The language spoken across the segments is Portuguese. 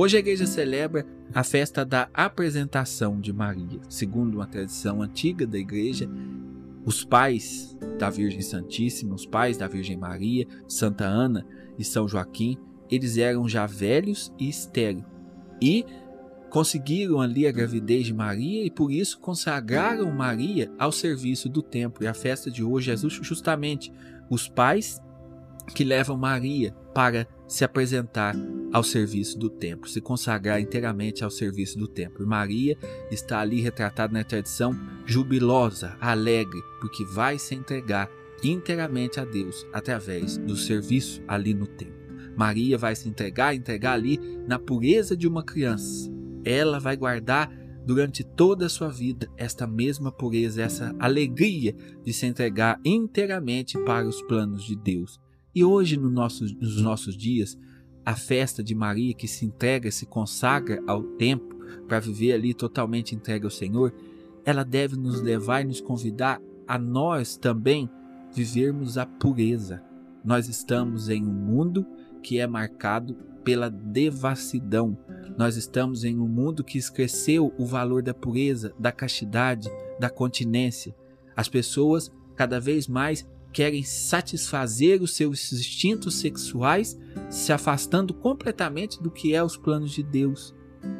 Hoje a igreja celebra a festa da apresentação de Maria. Segundo uma tradição antiga da igreja, os pais da Virgem Santíssima, os pais da Virgem Maria, Santa Ana e São Joaquim, eles eram já velhos e estéreis. E conseguiram ali a gravidez de Maria e por isso consagraram Maria ao serviço do templo. E a festa de hoje é justamente os pais que levam Maria para se apresentar ao serviço do templo, se consagrar inteiramente ao serviço do templo. E Maria está ali retratada na tradição jubilosa, alegre, porque vai se entregar inteiramente a Deus através do serviço ali no templo. Maria vai se entregar, entregar ali na pureza de uma criança. Ela vai guardar durante toda a sua vida esta mesma pureza, essa alegria de se entregar inteiramente para os planos de Deus. E hoje, no nosso, nos nossos dias, a festa de Maria que se entrega, se consagra ao tempo para viver ali totalmente entregue ao Senhor, ela deve nos levar e nos convidar a nós também vivermos a pureza. Nós estamos em um mundo que é marcado pela devassidão. Nós estamos em um mundo que esqueceu o valor da pureza, da castidade, da continência. As pessoas cada vez mais querem satisfazer os seus instintos sexuais, se afastando completamente do que é os planos de Deus.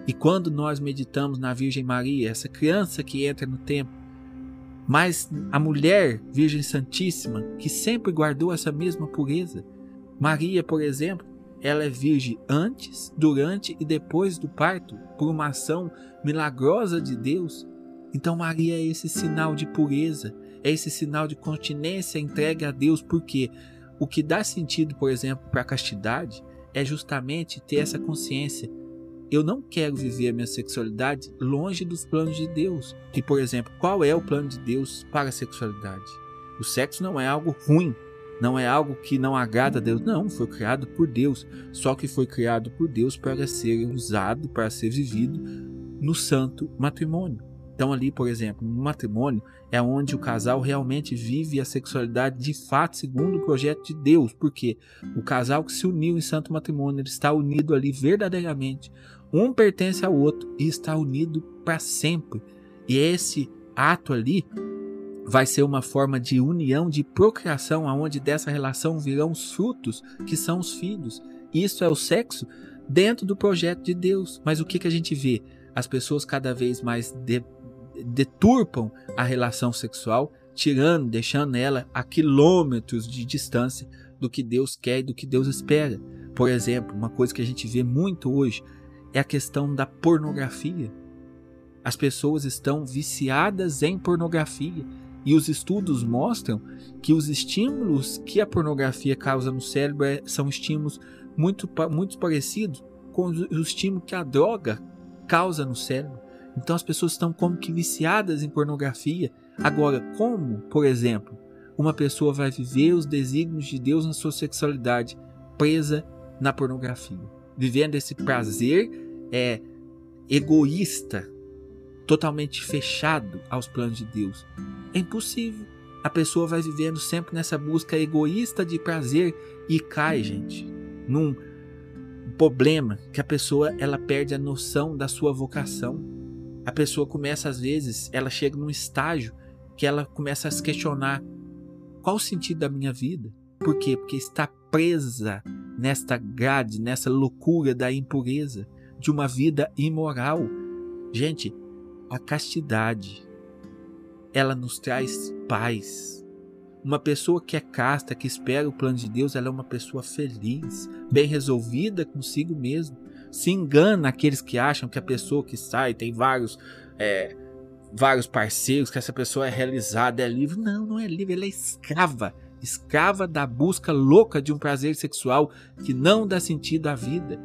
E quando nós meditamos na Virgem Maria, essa criança que entra no templo, mas a mulher Virgem Santíssima, que sempre guardou essa mesma pureza. Maria, por exemplo, ela é virgem antes, durante e depois do parto, por uma ação milagrosa de Deus. Então, Maria é esse sinal de pureza, é esse sinal de continência entregue a Deus, porque o que dá sentido, por exemplo, para a castidade é justamente ter essa consciência. Eu não quero viver a minha sexualidade longe dos planos de Deus. E, por exemplo, qual é o plano de Deus para a sexualidade? O sexo não é algo ruim, não é algo que não agrada a Deus. Não, foi criado por Deus. Só que foi criado por Deus para ser usado, para ser vivido no santo matrimônio. Então, ali, por exemplo, no matrimônio é onde o casal realmente vive a sexualidade de fato, segundo o projeto de Deus. Porque o casal que se uniu em santo matrimônio, ele está unido ali verdadeiramente. Um pertence ao outro e está unido para sempre. E esse ato ali vai ser uma forma de união, de procriação, aonde dessa relação virão os frutos, que são os filhos. Isso é o sexo dentro do projeto de Deus. Mas o que, que a gente vê? As pessoas cada vez mais de, deturpam a relação sexual, tirando, deixando ela a quilômetros de distância do que Deus quer e do que Deus espera. Por exemplo, uma coisa que a gente vê muito hoje é a questão da pornografia. As pessoas estão viciadas em pornografia e os estudos mostram que os estímulos que a pornografia causa no cérebro é, são estímulos muito, muito parecidos com o estímulo que a droga causa no cérebro. Então as pessoas estão como que viciadas em pornografia. Agora, como, por exemplo, uma pessoa vai viver os desígnios de Deus na sua sexualidade presa na pornografia, vivendo esse prazer é egoísta, totalmente fechado aos planos de Deus? É impossível. A pessoa vai vivendo sempre nessa busca egoísta de prazer e cai, gente, num problema que a pessoa ela perde a noção da sua vocação a pessoa começa, às vezes, ela chega num estágio que ela começa a se questionar: qual o sentido da minha vida? Por quê? Porque está presa nesta grade, nessa loucura da impureza, de uma vida imoral. Gente, a castidade, ela nos traz paz. Uma pessoa que é casta, que espera o plano de Deus, ela é uma pessoa feliz, bem resolvida consigo mesmo se engana aqueles que acham que a pessoa que sai tem vários é, vários parceiros, que essa pessoa é realizada, é livre. Não, não é livre, ela é escrava. Escrava da busca louca de um prazer sexual que não dá sentido à vida.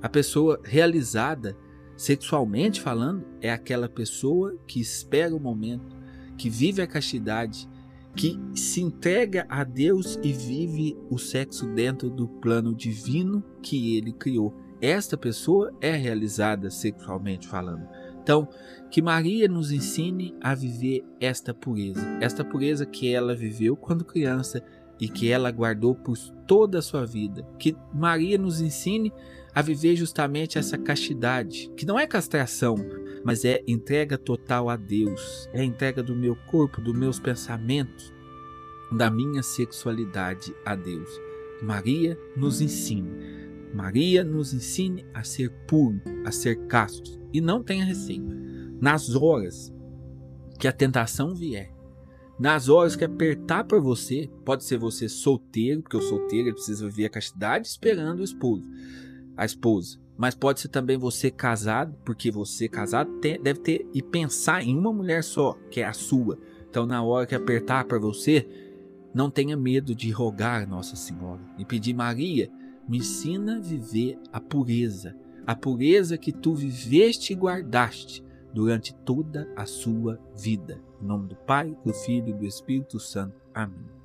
A pessoa realizada, sexualmente falando, é aquela pessoa que espera o momento, que vive a castidade, que se entrega a Deus e vive o sexo dentro do plano divino que ele criou esta pessoa é realizada sexualmente falando. Então, que Maria nos ensine a viver esta pureza, esta pureza que ela viveu quando criança e que ela guardou por toda a sua vida. Que Maria nos ensine a viver justamente essa castidade, que não é castração, mas é entrega total a Deus, é entrega do meu corpo, dos meus pensamentos, da minha sexualidade a Deus. Maria nos ensine. Maria nos ensine a ser puro, a ser casto e não tenha receio. Nas horas que a tentação vier, nas horas que apertar para você, pode ser você solteiro, porque o solteiro precisa viver a castidade esperando o esposo, a esposa. Mas pode ser também você casado, porque você casado tem, deve ter e pensar em uma mulher só, que é a sua. Então, na hora que apertar para você, não tenha medo de rogar Nossa Senhora e pedir Maria, me ensina a viver a pureza, a pureza que tu viveste e guardaste durante toda a sua vida. Em nome do Pai, do Filho e do Espírito Santo. Amém.